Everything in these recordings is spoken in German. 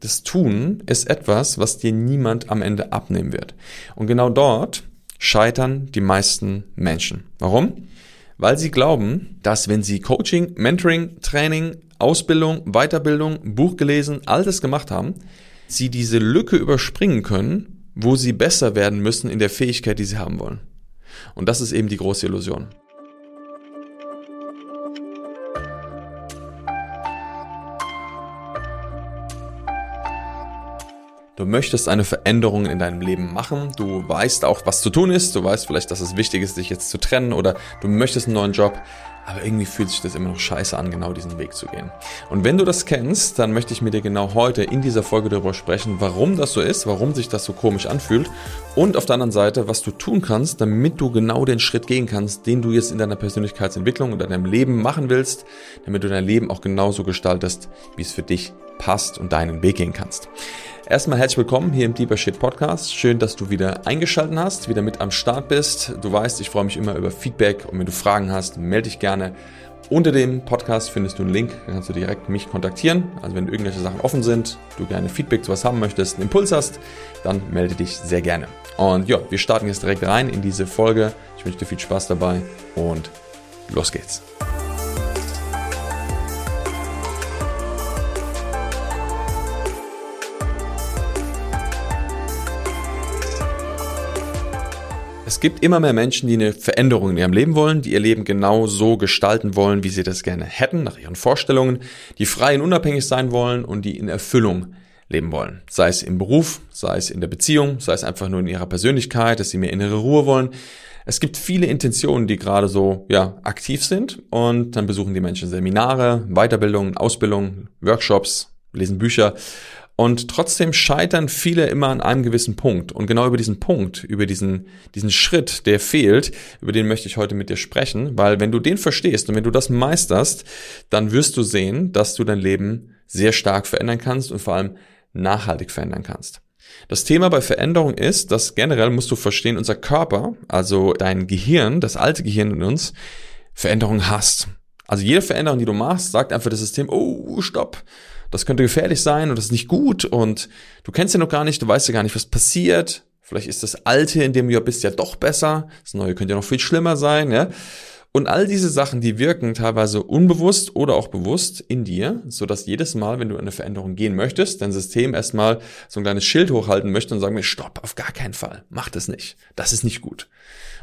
Das Tun ist etwas, was dir niemand am Ende abnehmen wird. Und genau dort scheitern die meisten Menschen. Warum? Weil sie glauben, dass wenn sie Coaching, Mentoring, Training, Ausbildung, Weiterbildung, Buch gelesen, all das gemacht haben, sie diese Lücke überspringen können, wo sie besser werden müssen in der Fähigkeit, die sie haben wollen. Und das ist eben die große Illusion. Du möchtest eine Veränderung in deinem Leben machen. Du weißt auch, was zu tun ist. Du weißt vielleicht, dass es wichtig ist, dich jetzt zu trennen oder du möchtest einen neuen Job. Aber irgendwie fühlt sich das immer noch scheiße an, genau diesen Weg zu gehen. Und wenn du das kennst, dann möchte ich mit dir genau heute in dieser Folge darüber sprechen, warum das so ist, warum sich das so komisch anfühlt und auf der anderen Seite, was du tun kannst, damit du genau den Schritt gehen kannst, den du jetzt in deiner Persönlichkeitsentwicklung in deinem Leben machen willst, damit du dein Leben auch genauso gestaltest, wie es für dich passt und deinen Weg gehen kannst. Erstmal herzlich willkommen hier im Deeper Shit Podcast. Schön, dass du wieder eingeschaltet hast, wieder mit am Start bist. Du weißt, ich freue mich immer über Feedback und wenn du Fragen hast, melde dich gerne. Unter dem Podcast findest du einen Link, da kannst du direkt mich kontaktieren. Also wenn irgendwelche Sachen offen sind, du gerne Feedback zu was haben möchtest, einen Impuls hast, dann melde dich sehr gerne. Und ja, wir starten jetzt direkt rein in diese Folge. Ich wünsche dir viel Spaß dabei und los geht's. Es gibt immer mehr Menschen, die eine Veränderung in ihrem Leben wollen, die ihr Leben genau so gestalten wollen, wie sie das gerne hätten, nach ihren Vorstellungen, die frei und unabhängig sein wollen und die in Erfüllung leben wollen. Sei es im Beruf, sei es in der Beziehung, sei es einfach nur in ihrer Persönlichkeit, dass sie mehr innere Ruhe wollen. Es gibt viele Intentionen, die gerade so ja, aktiv sind und dann besuchen die Menschen Seminare, Weiterbildungen, Ausbildungen, Workshops, lesen Bücher und trotzdem scheitern viele immer an einem gewissen Punkt. Und genau über diesen Punkt, über diesen, diesen Schritt, der fehlt, über den möchte ich heute mit dir sprechen, weil wenn du den verstehst und wenn du das meisterst, dann wirst du sehen, dass du dein Leben sehr stark verändern kannst und vor allem nachhaltig verändern kannst. Das Thema bei Veränderung ist, dass generell musst du verstehen, unser Körper, also dein Gehirn, das alte Gehirn in uns, Veränderung hasst. Also jede Veränderung, die du machst, sagt einfach das System, oh, stopp das könnte gefährlich sein und das ist nicht gut und du kennst ja noch gar nicht, du weißt ja gar nicht, was passiert. Vielleicht ist das Alte, in dem du ja bist, ja doch besser. Das Neue könnte ja noch viel schlimmer sein, ja. Und all diese Sachen, die wirken teilweise unbewusst oder auch bewusst in dir, so dass jedes Mal, wenn du eine Veränderung gehen möchtest, dein System erstmal so ein kleines Schild hochhalten möchte und sagen mir, stopp, auf gar keinen Fall, mach das nicht. Das ist nicht gut.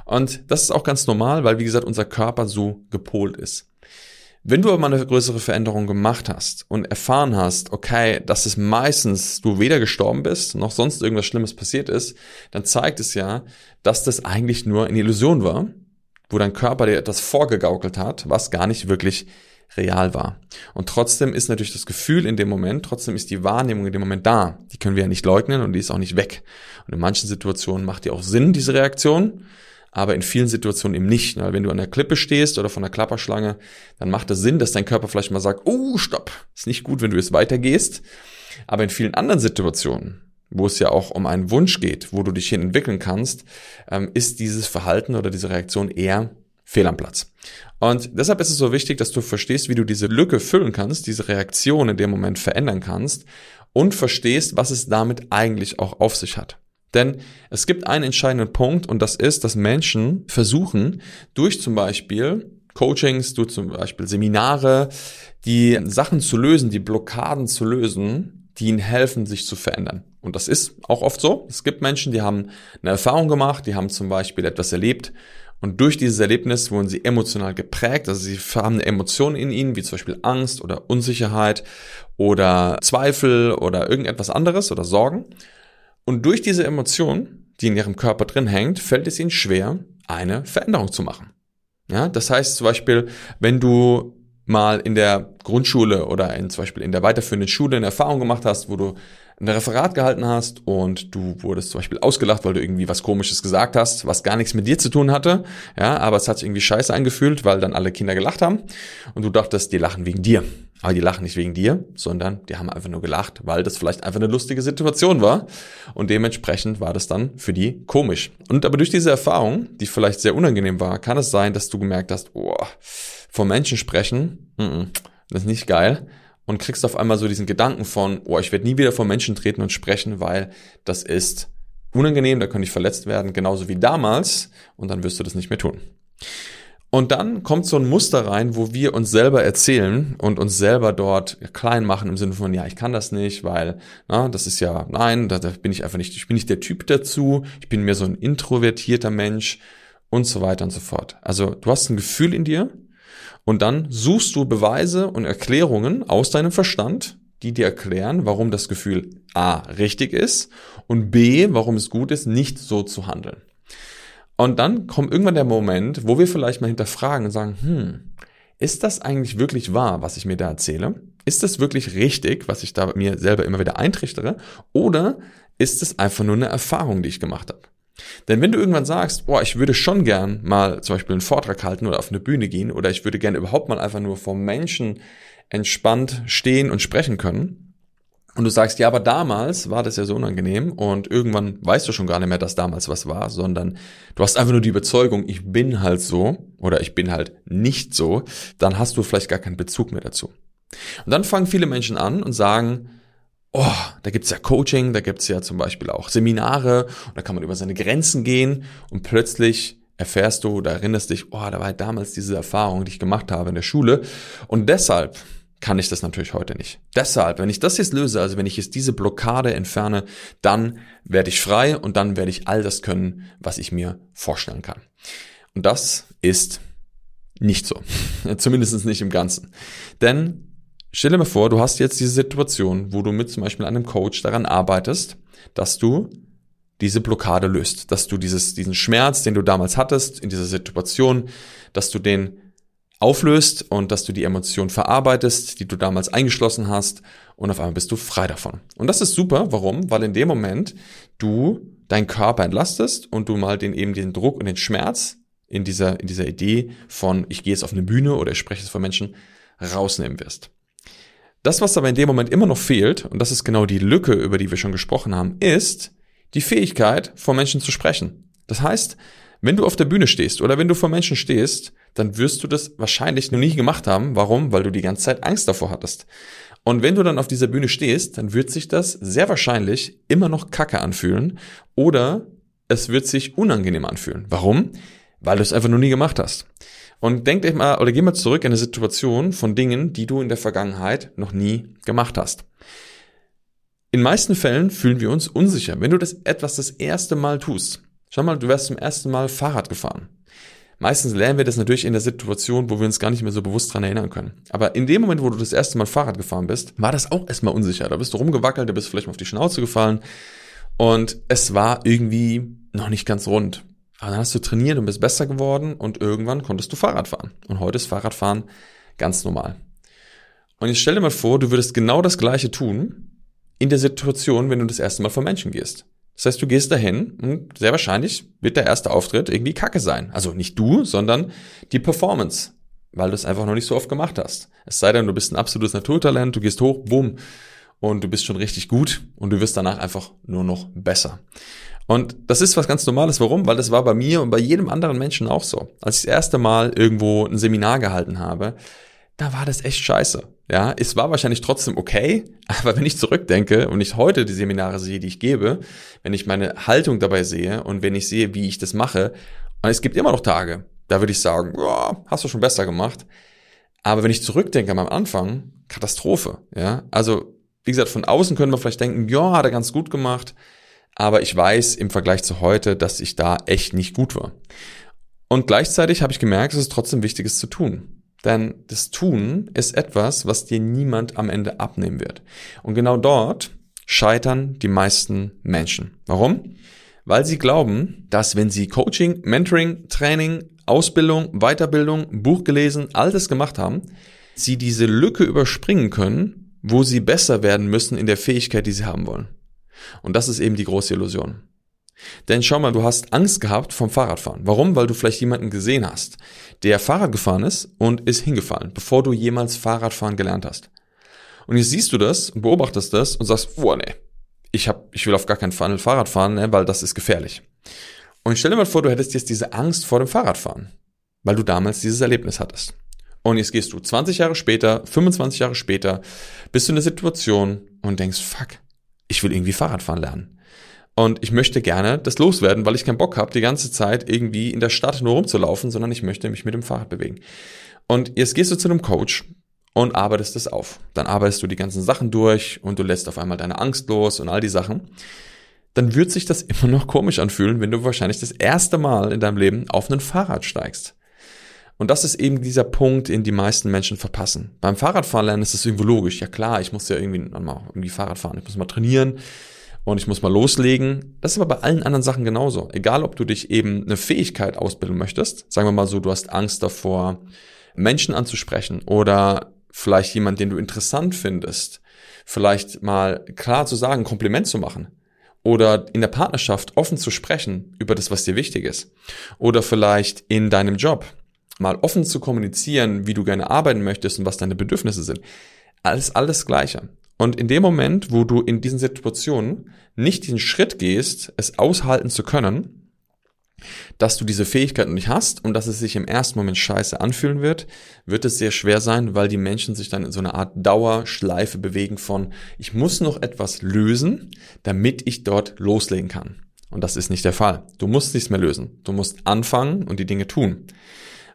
Und das ist auch ganz normal, weil wie gesagt, unser Körper so gepolt ist. Wenn du aber mal eine größere Veränderung gemacht hast und erfahren hast, okay, dass es meistens du weder gestorben bist, noch sonst irgendwas Schlimmes passiert ist, dann zeigt es ja, dass das eigentlich nur eine Illusion war, wo dein Körper dir etwas vorgegaukelt hat, was gar nicht wirklich real war. Und trotzdem ist natürlich das Gefühl in dem Moment, trotzdem ist die Wahrnehmung in dem Moment da. Die können wir ja nicht leugnen und die ist auch nicht weg. Und in manchen Situationen macht die auch Sinn, diese Reaktion aber in vielen Situationen eben nicht. Weil wenn du an der Klippe stehst oder von der Klapperschlange, dann macht es Sinn, dass dein Körper vielleicht mal sagt, oh, stopp, ist nicht gut, wenn du jetzt weitergehst. Aber in vielen anderen Situationen, wo es ja auch um einen Wunsch geht, wo du dich hin entwickeln kannst, ähm, ist dieses Verhalten oder diese Reaktion eher fehl am Platz. Und deshalb ist es so wichtig, dass du verstehst, wie du diese Lücke füllen kannst, diese Reaktion in dem Moment verändern kannst und verstehst, was es damit eigentlich auch auf sich hat. Denn es gibt einen entscheidenden Punkt und das ist, dass Menschen versuchen, durch zum Beispiel Coachings, durch zum Beispiel Seminare, die Sachen zu lösen, die Blockaden zu lösen, die ihnen helfen, sich zu verändern. Und das ist auch oft so. Es gibt Menschen, die haben eine Erfahrung gemacht, die haben zum Beispiel etwas erlebt und durch dieses Erlebnis wurden sie emotional geprägt, also sie haben eine Emotion in ihnen, wie zum Beispiel Angst oder Unsicherheit oder Zweifel oder irgendetwas anderes oder Sorgen. Und durch diese Emotion, die in ihrem Körper drin hängt, fällt es ihnen schwer, eine Veränderung zu machen. Ja, das heißt zum Beispiel, wenn du mal in der Grundschule oder in, zum Beispiel in der weiterführenden Schule eine Erfahrung gemacht hast, wo du ein Referat gehalten hast und du wurdest zum Beispiel ausgelacht, weil du irgendwie was Komisches gesagt hast, was gar nichts mit dir zu tun hatte, ja, aber es hat sich irgendwie scheiße angefühlt, weil dann alle Kinder gelacht haben und du dachtest, die lachen wegen dir. Aber die lachen nicht wegen dir, sondern die haben einfach nur gelacht, weil das vielleicht einfach eine lustige Situation war und dementsprechend war das dann für die komisch. Und aber durch diese Erfahrung, die vielleicht sehr unangenehm war, kann es sein, dass du gemerkt hast, oh, vom Menschen sprechen, mm -mm, das ist nicht geil und kriegst auf einmal so diesen Gedanken von, oh, ich werde nie wieder vor Menschen treten und sprechen, weil das ist unangenehm, da könnte ich verletzt werden, genauso wie damals, und dann wirst du das nicht mehr tun. Und dann kommt so ein Muster rein, wo wir uns selber erzählen und uns selber dort klein machen im Sinne von, ja, ich kann das nicht, weil, na, das ist ja, nein, da, da bin ich einfach nicht, ich bin nicht der Typ dazu, ich bin mehr so ein introvertierter Mensch und so weiter und so fort. Also du hast ein Gefühl in dir und dann suchst du Beweise und Erklärungen aus deinem Verstand, die dir erklären, warum das Gefühl A richtig ist und B, warum es gut ist, nicht so zu handeln. Und dann kommt irgendwann der Moment, wo wir vielleicht mal hinterfragen und sagen, hm, ist das eigentlich wirklich wahr, was ich mir da erzähle? Ist das wirklich richtig, was ich da mir selber immer wieder eintrichtere? Oder ist es einfach nur eine Erfahrung, die ich gemacht habe? Denn wenn du irgendwann sagst, boah, ich würde schon gern mal zum Beispiel einen Vortrag halten oder auf eine Bühne gehen oder ich würde gerne überhaupt mal einfach nur vor Menschen entspannt stehen und sprechen können, und du sagst, ja, aber damals war das ja so unangenehm und irgendwann weißt du schon gar nicht mehr, dass damals was war, sondern du hast einfach nur die Überzeugung, ich bin halt so oder ich bin halt nicht so, dann hast du vielleicht gar keinen Bezug mehr dazu. Und dann fangen viele Menschen an und sagen, oh, da gibt's ja Coaching, da gibt's ja zum Beispiel auch Seminare und da kann man über seine Grenzen gehen und plötzlich erfährst du oder erinnerst dich, oh, da war halt damals diese Erfahrung, die ich gemacht habe in der Schule und deshalb kann ich das natürlich heute nicht. Deshalb, wenn ich das jetzt löse, also wenn ich jetzt diese Blockade entferne, dann werde ich frei und dann werde ich all das können, was ich mir vorstellen kann. Und das ist nicht so. Zumindest nicht im Ganzen. Denn stell dir mal vor, du hast jetzt diese Situation, wo du mit zum Beispiel einem Coach daran arbeitest, dass du diese Blockade löst, dass du dieses, diesen Schmerz, den du damals hattest in dieser Situation, dass du den auflöst und dass du die Emotion verarbeitest, die du damals eingeschlossen hast und auf einmal bist du frei davon. Und das ist super. Warum? Weil in dem Moment du deinen Körper entlastest und du mal den eben den Druck und den Schmerz in dieser, in dieser Idee von ich gehe jetzt auf eine Bühne oder ich spreche es vor Menschen rausnehmen wirst. Das, was aber in dem Moment immer noch fehlt, und das ist genau die Lücke, über die wir schon gesprochen haben, ist die Fähigkeit, vor Menschen zu sprechen. Das heißt, wenn du auf der Bühne stehst oder wenn du vor Menschen stehst, dann wirst du das wahrscheinlich noch nie gemacht haben. Warum? Weil du die ganze Zeit Angst davor hattest. Und wenn du dann auf dieser Bühne stehst, dann wird sich das sehr wahrscheinlich immer noch kacke anfühlen oder es wird sich unangenehm anfühlen. Warum? Weil du es einfach noch nie gemacht hast. Und denk dich mal oder geh mal zurück in eine Situation von Dingen, die du in der Vergangenheit noch nie gemacht hast. In meisten Fällen fühlen wir uns unsicher, wenn du das etwas das erste Mal tust. Schau mal, du wärst zum ersten Mal Fahrrad gefahren. Meistens lernen wir das natürlich in der Situation, wo wir uns gar nicht mehr so bewusst dran erinnern können. Aber in dem Moment, wo du das erste Mal Fahrrad gefahren bist, war das auch erstmal unsicher. Da bist du rumgewackelt, da bist du vielleicht mal auf die Schnauze gefallen. Und es war irgendwie noch nicht ganz rund. Aber dann hast du trainiert und bist besser geworden und irgendwann konntest du Fahrrad fahren. Und heute ist Fahrradfahren ganz normal. Und jetzt stell dir mal vor, du würdest genau das Gleiche tun in der Situation, wenn du das erste Mal vor Menschen gehst. Das heißt, du gehst dahin und sehr wahrscheinlich wird der erste Auftritt irgendwie kacke sein. Also nicht du, sondern die Performance, weil du es einfach noch nicht so oft gemacht hast. Es sei denn, du bist ein absolutes Naturtalent, du gehst hoch, boom, und du bist schon richtig gut und du wirst danach einfach nur noch besser. Und das ist was ganz Normales. Warum? Weil das war bei mir und bei jedem anderen Menschen auch so. Als ich das erste Mal irgendwo ein Seminar gehalten habe, da war das echt scheiße. Ja, es war wahrscheinlich trotzdem okay, aber wenn ich zurückdenke und ich heute die Seminare sehe, die ich gebe, wenn ich meine Haltung dabei sehe und wenn ich sehe, wie ich das mache, und es gibt immer noch Tage, da würde ich sagen, ja, hast du schon besser gemacht. Aber wenn ich zurückdenke am Anfang, Katastrophe. Ja, also wie gesagt, von außen können wir vielleicht denken, ja, hat er ganz gut gemacht, aber ich weiß im Vergleich zu heute, dass ich da echt nicht gut war. Und gleichzeitig habe ich gemerkt, es ist trotzdem Wichtiges zu tun. Denn das Tun ist etwas, was dir niemand am Ende abnehmen wird. Und genau dort scheitern die meisten Menschen. Warum? Weil sie glauben, dass wenn sie Coaching, Mentoring, Training, Ausbildung, Weiterbildung, Buch gelesen, all das gemacht haben, sie diese Lücke überspringen können, wo sie besser werden müssen in der Fähigkeit, die sie haben wollen. Und das ist eben die große Illusion. Denn schau mal, du hast Angst gehabt vom Fahrradfahren. Warum? Weil du vielleicht jemanden gesehen hast, der Fahrrad gefahren ist und ist hingefallen, bevor du jemals Fahrradfahren gelernt hast. Und jetzt siehst du das und beobachtest das und sagst, boah, nee, ich, hab, ich will auf gar keinen Fall Fahrrad fahren, ne, weil das ist gefährlich. Und stell dir mal vor, du hättest jetzt diese Angst vor dem Fahrradfahren, weil du damals dieses Erlebnis hattest. Und jetzt gehst du 20 Jahre später, 25 Jahre später, bist du in der Situation und denkst, fuck, ich will irgendwie Fahrradfahren lernen. Und ich möchte gerne das loswerden, weil ich keinen Bock habe, die ganze Zeit irgendwie in der Stadt nur rumzulaufen, sondern ich möchte mich mit dem Fahrrad bewegen. Und jetzt gehst du zu einem Coach und arbeitest das auf. Dann arbeitest du die ganzen Sachen durch und du lässt auf einmal deine Angst los und all die Sachen. Dann wird sich das immer noch komisch anfühlen, wenn du wahrscheinlich das erste Mal in deinem Leben auf ein Fahrrad steigst. Und das ist eben dieser Punkt, den die meisten Menschen verpassen. Beim Fahrradfahren lernen ist es irgendwo logisch. Ja klar, ich muss ja irgendwie irgendwie Fahrrad fahren, ich muss mal trainieren und ich muss mal loslegen. Das ist aber bei allen anderen Sachen genauso. Egal, ob du dich eben eine Fähigkeit ausbilden möchtest. Sagen wir mal so, du hast Angst davor, Menschen anzusprechen oder vielleicht jemand, den du interessant findest. Vielleicht mal klar zu sagen, Kompliment zu machen oder in der Partnerschaft offen zu sprechen über das, was dir wichtig ist. Oder vielleicht in deinem Job mal offen zu kommunizieren, wie du gerne arbeiten möchtest und was deine Bedürfnisse sind. Alles, alles Gleiche. Und in dem Moment, wo du in diesen Situationen nicht den Schritt gehst, es aushalten zu können, dass du diese Fähigkeit nicht hast und dass es sich im ersten Moment scheiße anfühlen wird, wird es sehr schwer sein, weil die Menschen sich dann in so einer Art Dauerschleife bewegen von, ich muss noch etwas lösen, damit ich dort loslegen kann. Und das ist nicht der Fall. Du musst nichts mehr lösen. Du musst anfangen und die Dinge tun.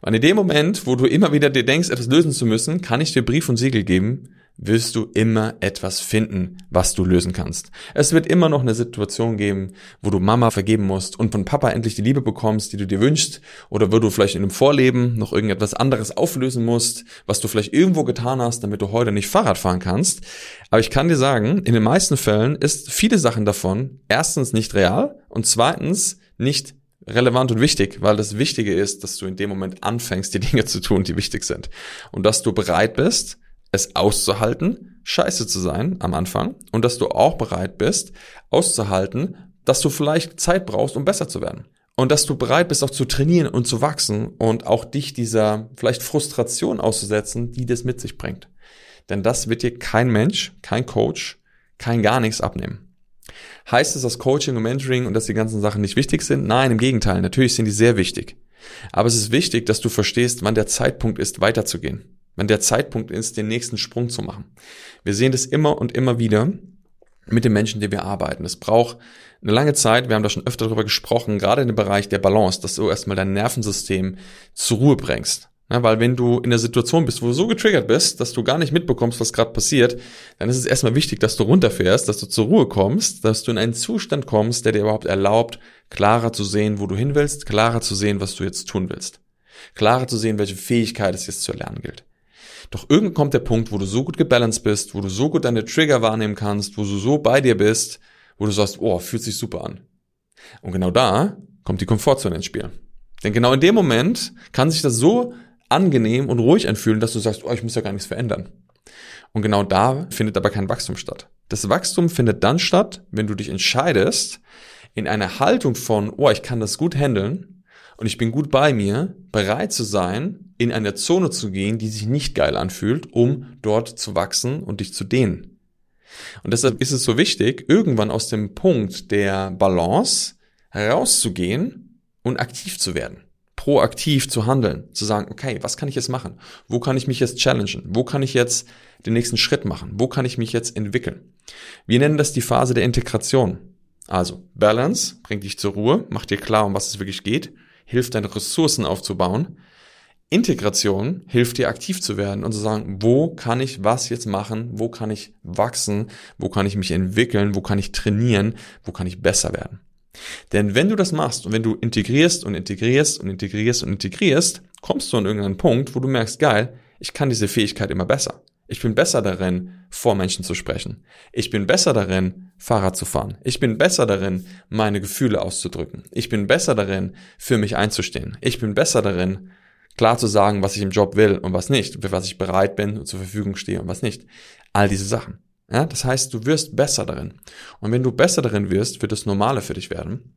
Und in dem Moment, wo du immer wieder dir denkst, etwas lösen zu müssen, kann ich dir Brief und Siegel geben, wirst du immer etwas finden, was du lösen kannst. Es wird immer noch eine Situation geben, wo du Mama vergeben musst und von Papa endlich die Liebe bekommst, die du dir wünschst, oder wo du vielleicht in einem Vorleben noch irgendetwas anderes auflösen musst, was du vielleicht irgendwo getan hast, damit du heute nicht Fahrrad fahren kannst. Aber ich kann dir sagen, in den meisten Fällen ist viele Sachen davon erstens nicht real und zweitens nicht relevant und wichtig, weil das Wichtige ist, dass du in dem Moment anfängst, die Dinge zu tun, die wichtig sind. Und dass du bereit bist, es auszuhalten, scheiße zu sein am Anfang. Und dass du auch bereit bist, auszuhalten, dass du vielleicht Zeit brauchst, um besser zu werden. Und dass du bereit bist, auch zu trainieren und zu wachsen und auch dich dieser vielleicht Frustration auszusetzen, die das mit sich bringt. Denn das wird dir kein Mensch, kein Coach, kein gar nichts abnehmen. Heißt es, dass Coaching und Mentoring und dass die ganzen Sachen nicht wichtig sind? Nein, im Gegenteil. Natürlich sind die sehr wichtig. Aber es ist wichtig, dass du verstehst, wann der Zeitpunkt ist, weiterzugehen. Wann der Zeitpunkt ist, den nächsten Sprung zu machen. Wir sehen das immer und immer wieder mit den Menschen, die wir arbeiten. Es braucht eine lange Zeit, wir haben da schon öfter darüber gesprochen, gerade in dem Bereich der Balance, dass du erstmal dein Nervensystem zur Ruhe bringst. Ja, weil wenn du in der Situation bist, wo du so getriggert bist, dass du gar nicht mitbekommst, was gerade passiert, dann ist es erstmal wichtig, dass du runterfährst, dass du zur Ruhe kommst, dass du in einen Zustand kommst, der dir überhaupt erlaubt, klarer zu sehen, wo du hin willst, klarer zu sehen, was du jetzt tun willst. Klarer zu sehen, welche Fähigkeit es jetzt zu erlernen gilt. Doch irgendwann kommt der Punkt, wo du so gut gebalanced bist, wo du so gut deine Trigger wahrnehmen kannst, wo du so bei dir bist, wo du sagst, oh, fühlt sich super an. Und genau da kommt die Komfortzone ins Spiel. Denn genau in dem Moment kann sich das so angenehm und ruhig anfühlen, dass du sagst, oh, ich muss ja gar nichts verändern. Und genau da findet aber kein Wachstum statt. Das Wachstum findet dann statt, wenn du dich entscheidest, in einer Haltung von, oh, ich kann das gut handeln und ich bin gut bei mir, bereit zu sein, in eine Zone zu gehen, die sich nicht geil anfühlt, um dort zu wachsen und dich zu dehnen. Und deshalb ist es so wichtig, irgendwann aus dem Punkt der Balance herauszugehen und aktiv zu werden proaktiv zu handeln, zu sagen, okay, was kann ich jetzt machen? Wo kann ich mich jetzt challengen? Wo kann ich jetzt den nächsten Schritt machen? Wo kann ich mich jetzt entwickeln? Wir nennen das die Phase der Integration. Also Balance bringt dich zur Ruhe, macht dir klar, um was es wirklich geht, hilft deine Ressourcen aufzubauen. Integration hilft dir aktiv zu werden und zu sagen, wo kann ich was jetzt machen? Wo kann ich wachsen? Wo kann ich mich entwickeln? Wo kann ich trainieren? Wo kann ich besser werden? Denn wenn du das machst und wenn du integrierst und integrierst und integrierst und integrierst, kommst du an irgendeinen Punkt, wo du merkst, geil, ich kann diese Fähigkeit immer besser. Ich bin besser darin, vor Menschen zu sprechen. Ich bin besser darin, Fahrrad zu fahren. Ich bin besser darin, meine Gefühle auszudrücken. Ich bin besser darin, für mich einzustehen. Ich bin besser darin, klar zu sagen, was ich im Job will und was nicht, für was ich bereit bin und zur Verfügung stehe und was nicht. All diese Sachen. Ja, das heißt, du wirst besser darin. Und wenn du besser darin wirst, wird es normaler für dich werden.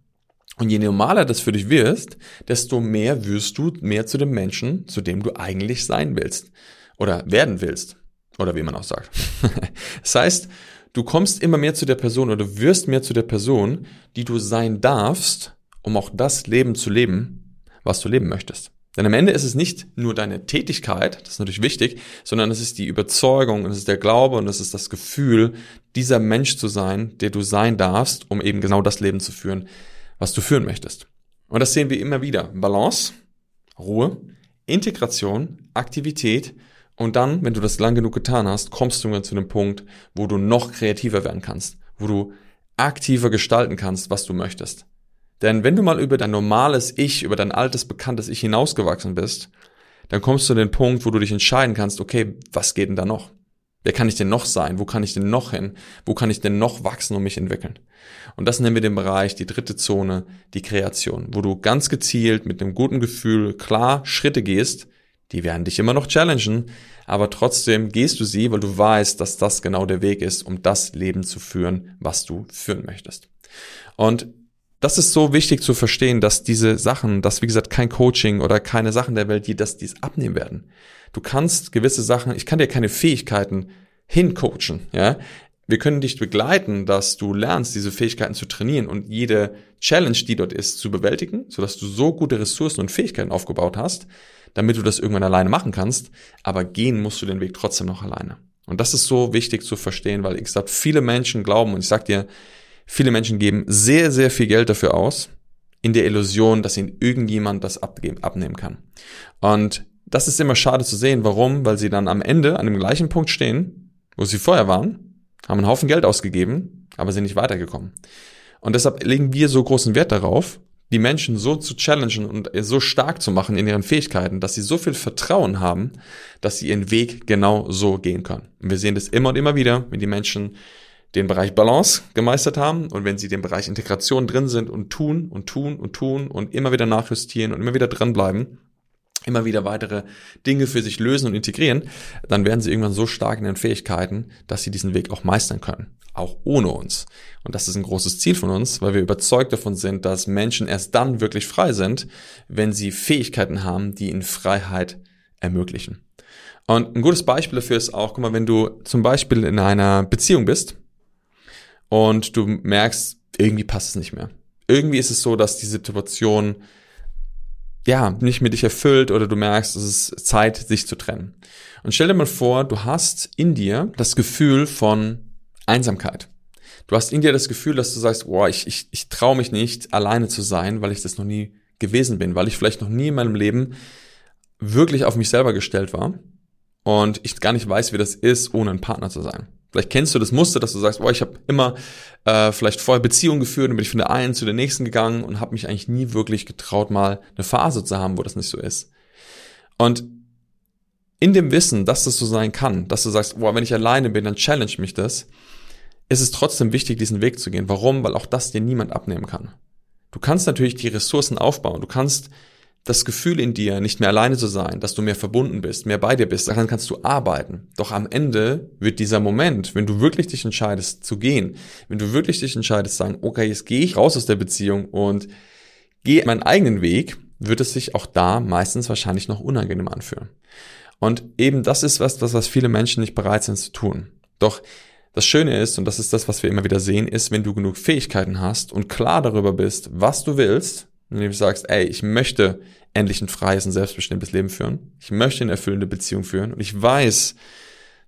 Und je normaler das für dich wirst, desto mehr wirst du mehr zu dem Menschen, zu dem du eigentlich sein willst. Oder werden willst. Oder wie man auch sagt. das heißt, du kommst immer mehr zu der Person oder wirst mehr zu der Person, die du sein darfst, um auch das Leben zu leben, was du leben möchtest. Denn am Ende ist es nicht nur deine Tätigkeit, das ist natürlich wichtig, sondern es ist die Überzeugung und es ist der Glaube und es ist das Gefühl, dieser Mensch zu sein, der du sein darfst, um eben genau das Leben zu führen, was du führen möchtest. Und das sehen wir immer wieder. Balance, Ruhe, Integration, Aktivität und dann, wenn du das lang genug getan hast, kommst du zu einem Punkt, wo du noch kreativer werden kannst, wo du aktiver gestalten kannst, was du möchtest. Denn wenn du mal über dein normales Ich, über dein altes, bekanntes Ich hinausgewachsen bist, dann kommst du zu dem Punkt, wo du dich entscheiden kannst, okay, was geht denn da noch? Wer kann ich denn noch sein? Wo kann ich denn noch hin? Wo kann ich denn noch wachsen und mich entwickeln? Und das nennen wir den Bereich, die dritte Zone, die Kreation, wo du ganz gezielt mit einem guten Gefühl klar Schritte gehst, die werden dich immer noch challengen, aber trotzdem gehst du sie, weil du weißt, dass das genau der Weg ist, um das Leben zu führen, was du führen möchtest. Und das ist so wichtig zu verstehen, dass diese Sachen, dass wie gesagt kein Coaching oder keine Sachen der Welt, die das dies abnehmen werden. Du kannst gewisse Sachen, ich kann dir keine Fähigkeiten hincoachen, ja. Wir können dich begleiten, dass du lernst, diese Fähigkeiten zu trainieren und jede Challenge, die dort ist, zu bewältigen, sodass du so gute Ressourcen und Fähigkeiten aufgebaut hast, damit du das irgendwann alleine machen kannst. Aber gehen musst du den Weg trotzdem noch alleine. Und das ist so wichtig zu verstehen, weil ich sag, viele Menschen glauben, und ich sag dir, viele Menschen geben sehr, sehr viel Geld dafür aus, in der Illusion, dass ihnen irgendjemand das abgeben, abnehmen kann. Und das ist immer schade zu sehen. Warum? Weil sie dann am Ende an dem gleichen Punkt stehen, wo sie vorher waren, haben einen Haufen Geld ausgegeben, aber sind nicht weitergekommen. Und deshalb legen wir so großen Wert darauf, die Menschen so zu challengen und so stark zu machen in ihren Fähigkeiten, dass sie so viel Vertrauen haben, dass sie ihren Weg genau so gehen können. Und wir sehen das immer und immer wieder, wenn die Menschen den Bereich Balance gemeistert haben und wenn sie den Bereich Integration drin sind und tun und tun und tun und immer wieder nachjustieren und immer wieder dranbleiben, immer wieder weitere Dinge für sich lösen und integrieren, dann werden sie irgendwann so stark in den Fähigkeiten, dass sie diesen Weg auch meistern können. Auch ohne uns. Und das ist ein großes Ziel von uns, weil wir überzeugt davon sind, dass Menschen erst dann wirklich frei sind, wenn sie Fähigkeiten haben, die ihnen Freiheit ermöglichen. Und ein gutes Beispiel dafür ist auch, guck mal, wenn du zum Beispiel in einer Beziehung bist und du merkst, irgendwie passt es nicht mehr. Irgendwie ist es so, dass die Situation ja, nicht mit dich erfüllt oder du merkst, es ist Zeit, sich zu trennen. Und stell dir mal vor, du hast in dir das Gefühl von Einsamkeit. Du hast in dir das Gefühl, dass du sagst, boah, ich, ich, ich traue mich nicht, alleine zu sein, weil ich das noch nie gewesen bin, weil ich vielleicht noch nie in meinem Leben wirklich auf mich selber gestellt war und ich gar nicht weiß, wie das ist, ohne ein Partner zu sein. Vielleicht kennst du das Muster, dass du sagst, boah, ich habe immer äh, vielleicht vorher Beziehungen geführt und bin ich von der einen zu der nächsten gegangen und habe mich eigentlich nie wirklich getraut, mal eine Phase zu haben, wo das nicht so ist. Und in dem Wissen, dass das so sein kann, dass du sagst, boah, wenn ich alleine bin, dann challenge mich das, ist es trotzdem wichtig, diesen Weg zu gehen. Warum? Weil auch das dir niemand abnehmen kann. Du kannst natürlich die Ressourcen aufbauen, du kannst das Gefühl in dir, nicht mehr alleine zu sein, dass du mehr verbunden bist, mehr bei dir bist, daran kannst du arbeiten. Doch am Ende wird dieser Moment, wenn du wirklich dich entscheidest zu gehen, wenn du wirklich dich entscheidest sagen, okay, jetzt gehe ich raus aus der Beziehung und gehe meinen eigenen Weg, wird es sich auch da meistens wahrscheinlich noch unangenehm anfühlen. Und eben das ist was, was viele Menschen nicht bereit sind zu tun. Doch das Schöne ist, und das ist das, was wir immer wieder sehen, ist, wenn du genug Fähigkeiten hast und klar darüber bist, was du willst, indem du sagst, ey, ich möchte endlich ein freies und selbstbestimmtes Leben führen. Ich möchte eine erfüllende Beziehung führen. Und ich weiß,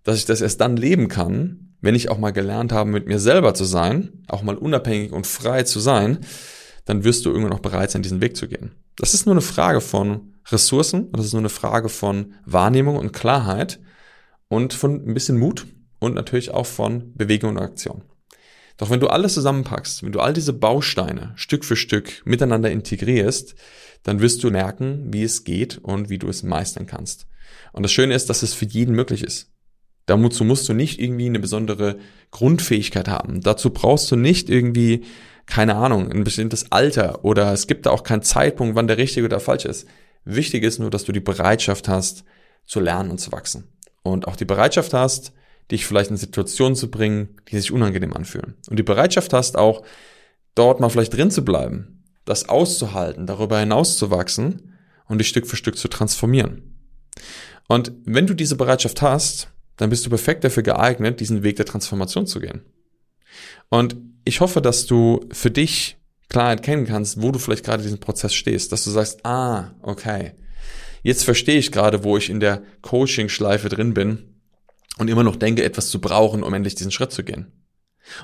dass ich das erst dann leben kann, wenn ich auch mal gelernt habe, mit mir selber zu sein, auch mal unabhängig und frei zu sein, dann wirst du irgendwann auch bereit sein, diesen Weg zu gehen. Das ist nur eine Frage von Ressourcen, das ist nur eine Frage von Wahrnehmung und Klarheit und von ein bisschen Mut und natürlich auch von Bewegung und Aktion. Doch wenn du alles zusammenpackst, wenn du all diese Bausteine Stück für Stück miteinander integrierst, dann wirst du merken, wie es geht und wie du es meistern kannst. Und das Schöne ist, dass es für jeden möglich ist. Dazu musst du nicht irgendwie eine besondere Grundfähigkeit haben. Dazu brauchst du nicht irgendwie, keine Ahnung, ein bestimmtes Alter oder es gibt da auch keinen Zeitpunkt, wann der richtige oder falsch ist. Wichtig ist nur, dass du die Bereitschaft hast, zu lernen und zu wachsen. Und auch die Bereitschaft hast, dich vielleicht in Situationen zu bringen, die sich unangenehm anfühlen. Und die Bereitschaft hast auch, dort mal vielleicht drin zu bleiben, das auszuhalten, darüber hinaus zu wachsen und dich Stück für Stück zu transformieren. Und wenn du diese Bereitschaft hast, dann bist du perfekt dafür geeignet, diesen Weg der Transformation zu gehen. Und ich hoffe, dass du für dich klar erkennen kannst, wo du vielleicht gerade diesen Prozess stehst, dass du sagst, ah, okay, Jetzt verstehe ich gerade, wo ich in der Coaching-Schleife drin bin und immer noch denke, etwas zu brauchen, um endlich diesen Schritt zu gehen.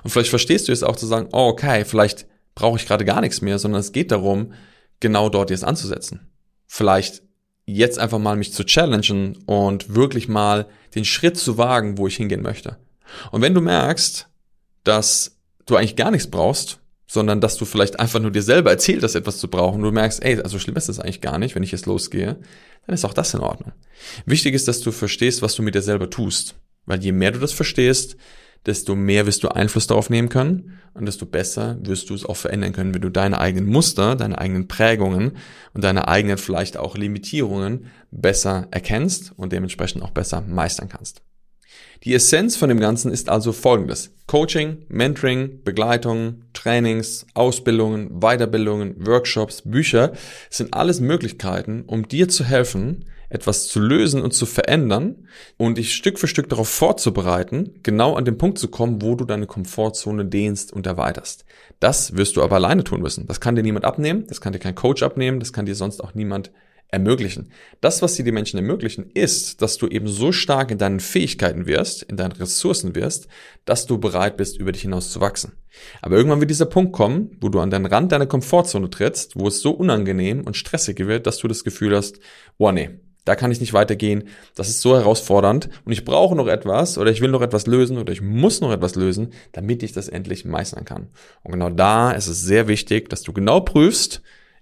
Und vielleicht verstehst du es auch zu sagen, oh, okay, vielleicht brauche ich gerade gar nichts mehr, sondern es geht darum, genau dort jetzt anzusetzen. Vielleicht jetzt einfach mal mich zu challengen und wirklich mal den Schritt zu wagen, wo ich hingehen möchte. Und wenn du merkst, dass du eigentlich gar nichts brauchst, sondern dass du vielleicht einfach nur dir selber erzählt hast, etwas zu brauchen, du merkst, ey, also schlimm ist das eigentlich gar nicht, wenn ich jetzt losgehe, dann ist auch das in Ordnung. Wichtig ist, dass du verstehst, was du mit dir selber tust. Weil je mehr du das verstehst, desto mehr wirst du Einfluss darauf nehmen können und desto besser wirst du es auch verändern können, wenn du deine eigenen Muster, deine eigenen Prägungen und deine eigenen vielleicht auch Limitierungen besser erkennst und dementsprechend auch besser meistern kannst. Die Essenz von dem Ganzen ist also folgendes. Coaching, Mentoring, Begleitung, Trainings, Ausbildungen, Weiterbildungen, Workshops, Bücher sind alles Möglichkeiten, um dir zu helfen, etwas zu lösen und zu verändern und dich Stück für Stück darauf vorzubereiten, genau an den Punkt zu kommen, wo du deine Komfortzone dehnst und erweiterst. Das wirst du aber alleine tun müssen. Das kann dir niemand abnehmen, das kann dir kein Coach abnehmen, das kann dir sonst auch niemand ermöglichen. Das, was dir die Menschen ermöglichen, ist, dass du eben so stark in deinen Fähigkeiten wirst, in deinen Ressourcen wirst, dass du bereit bist, über dich hinaus zu wachsen. Aber irgendwann wird dieser Punkt kommen, wo du an den Rand deiner Komfortzone trittst, wo es so unangenehm und stressig wird, dass du das Gefühl hast, oh nee, da kann ich nicht weitergehen. Das ist so herausfordernd und ich brauche noch etwas oder ich will noch etwas lösen oder ich muss noch etwas lösen, damit ich das endlich meistern kann. Und genau da ist es sehr wichtig, dass du genau prüfst,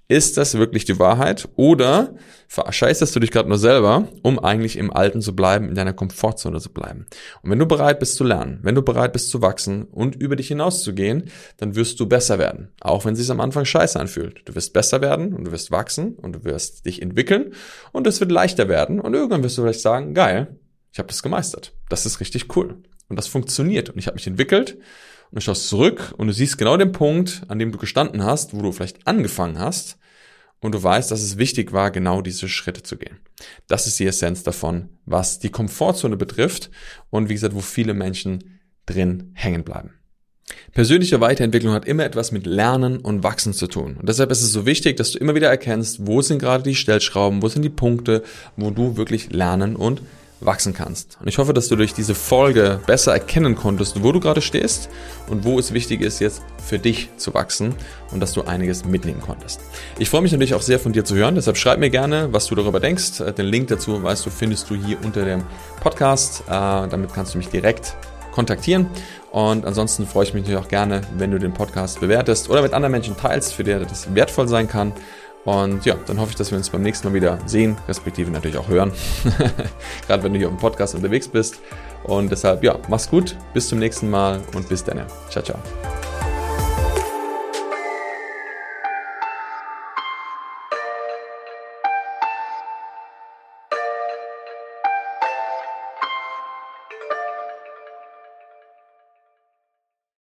ist das wirklich die Wahrheit oder verscheißest du dich gerade nur selber, um eigentlich im Alten zu bleiben, in deiner Komfortzone zu bleiben? Und wenn du bereit bist zu lernen, wenn du bereit bist zu wachsen und über dich hinauszugehen, dann wirst du besser werden, auch wenn es sich am Anfang scheiße anfühlt. Du wirst besser werden und du wirst wachsen und du wirst dich entwickeln und es wird leichter werden und irgendwann wirst du vielleicht sagen, geil, ich habe das gemeistert. Das ist richtig cool und das funktioniert und ich habe mich entwickelt und du schaust zurück und du siehst genau den Punkt, an dem du gestanden hast, wo du vielleicht angefangen hast und du weißt, dass es wichtig war, genau diese Schritte zu gehen. Das ist die Essenz davon, was die Komfortzone betrifft und wie gesagt, wo viele Menschen drin hängen bleiben. Persönliche Weiterentwicklung hat immer etwas mit Lernen und Wachsen zu tun. Und deshalb ist es so wichtig, dass du immer wieder erkennst, wo sind gerade die Stellschrauben, wo sind die Punkte, wo du wirklich lernen und wachsen kannst. Und ich hoffe, dass du durch diese Folge besser erkennen konntest, wo du gerade stehst und wo es wichtig ist, jetzt für dich zu wachsen und dass du einiges mitnehmen konntest. Ich freue mich natürlich auch sehr von dir zu hören, deshalb schreib mir gerne, was du darüber denkst. Den Link dazu, weißt du, findest du hier unter dem Podcast. Äh, damit kannst du mich direkt kontaktieren. Und ansonsten freue ich mich natürlich auch gerne, wenn du den Podcast bewertest oder mit anderen Menschen teilst, für die das wertvoll sein kann. Und ja, dann hoffe ich, dass wir uns beim nächsten Mal wieder sehen, respektive natürlich auch hören. Gerade wenn du hier auf dem Podcast unterwegs bist. Und deshalb, ja, mach's gut, bis zum nächsten Mal und bis dann. Ciao, ciao.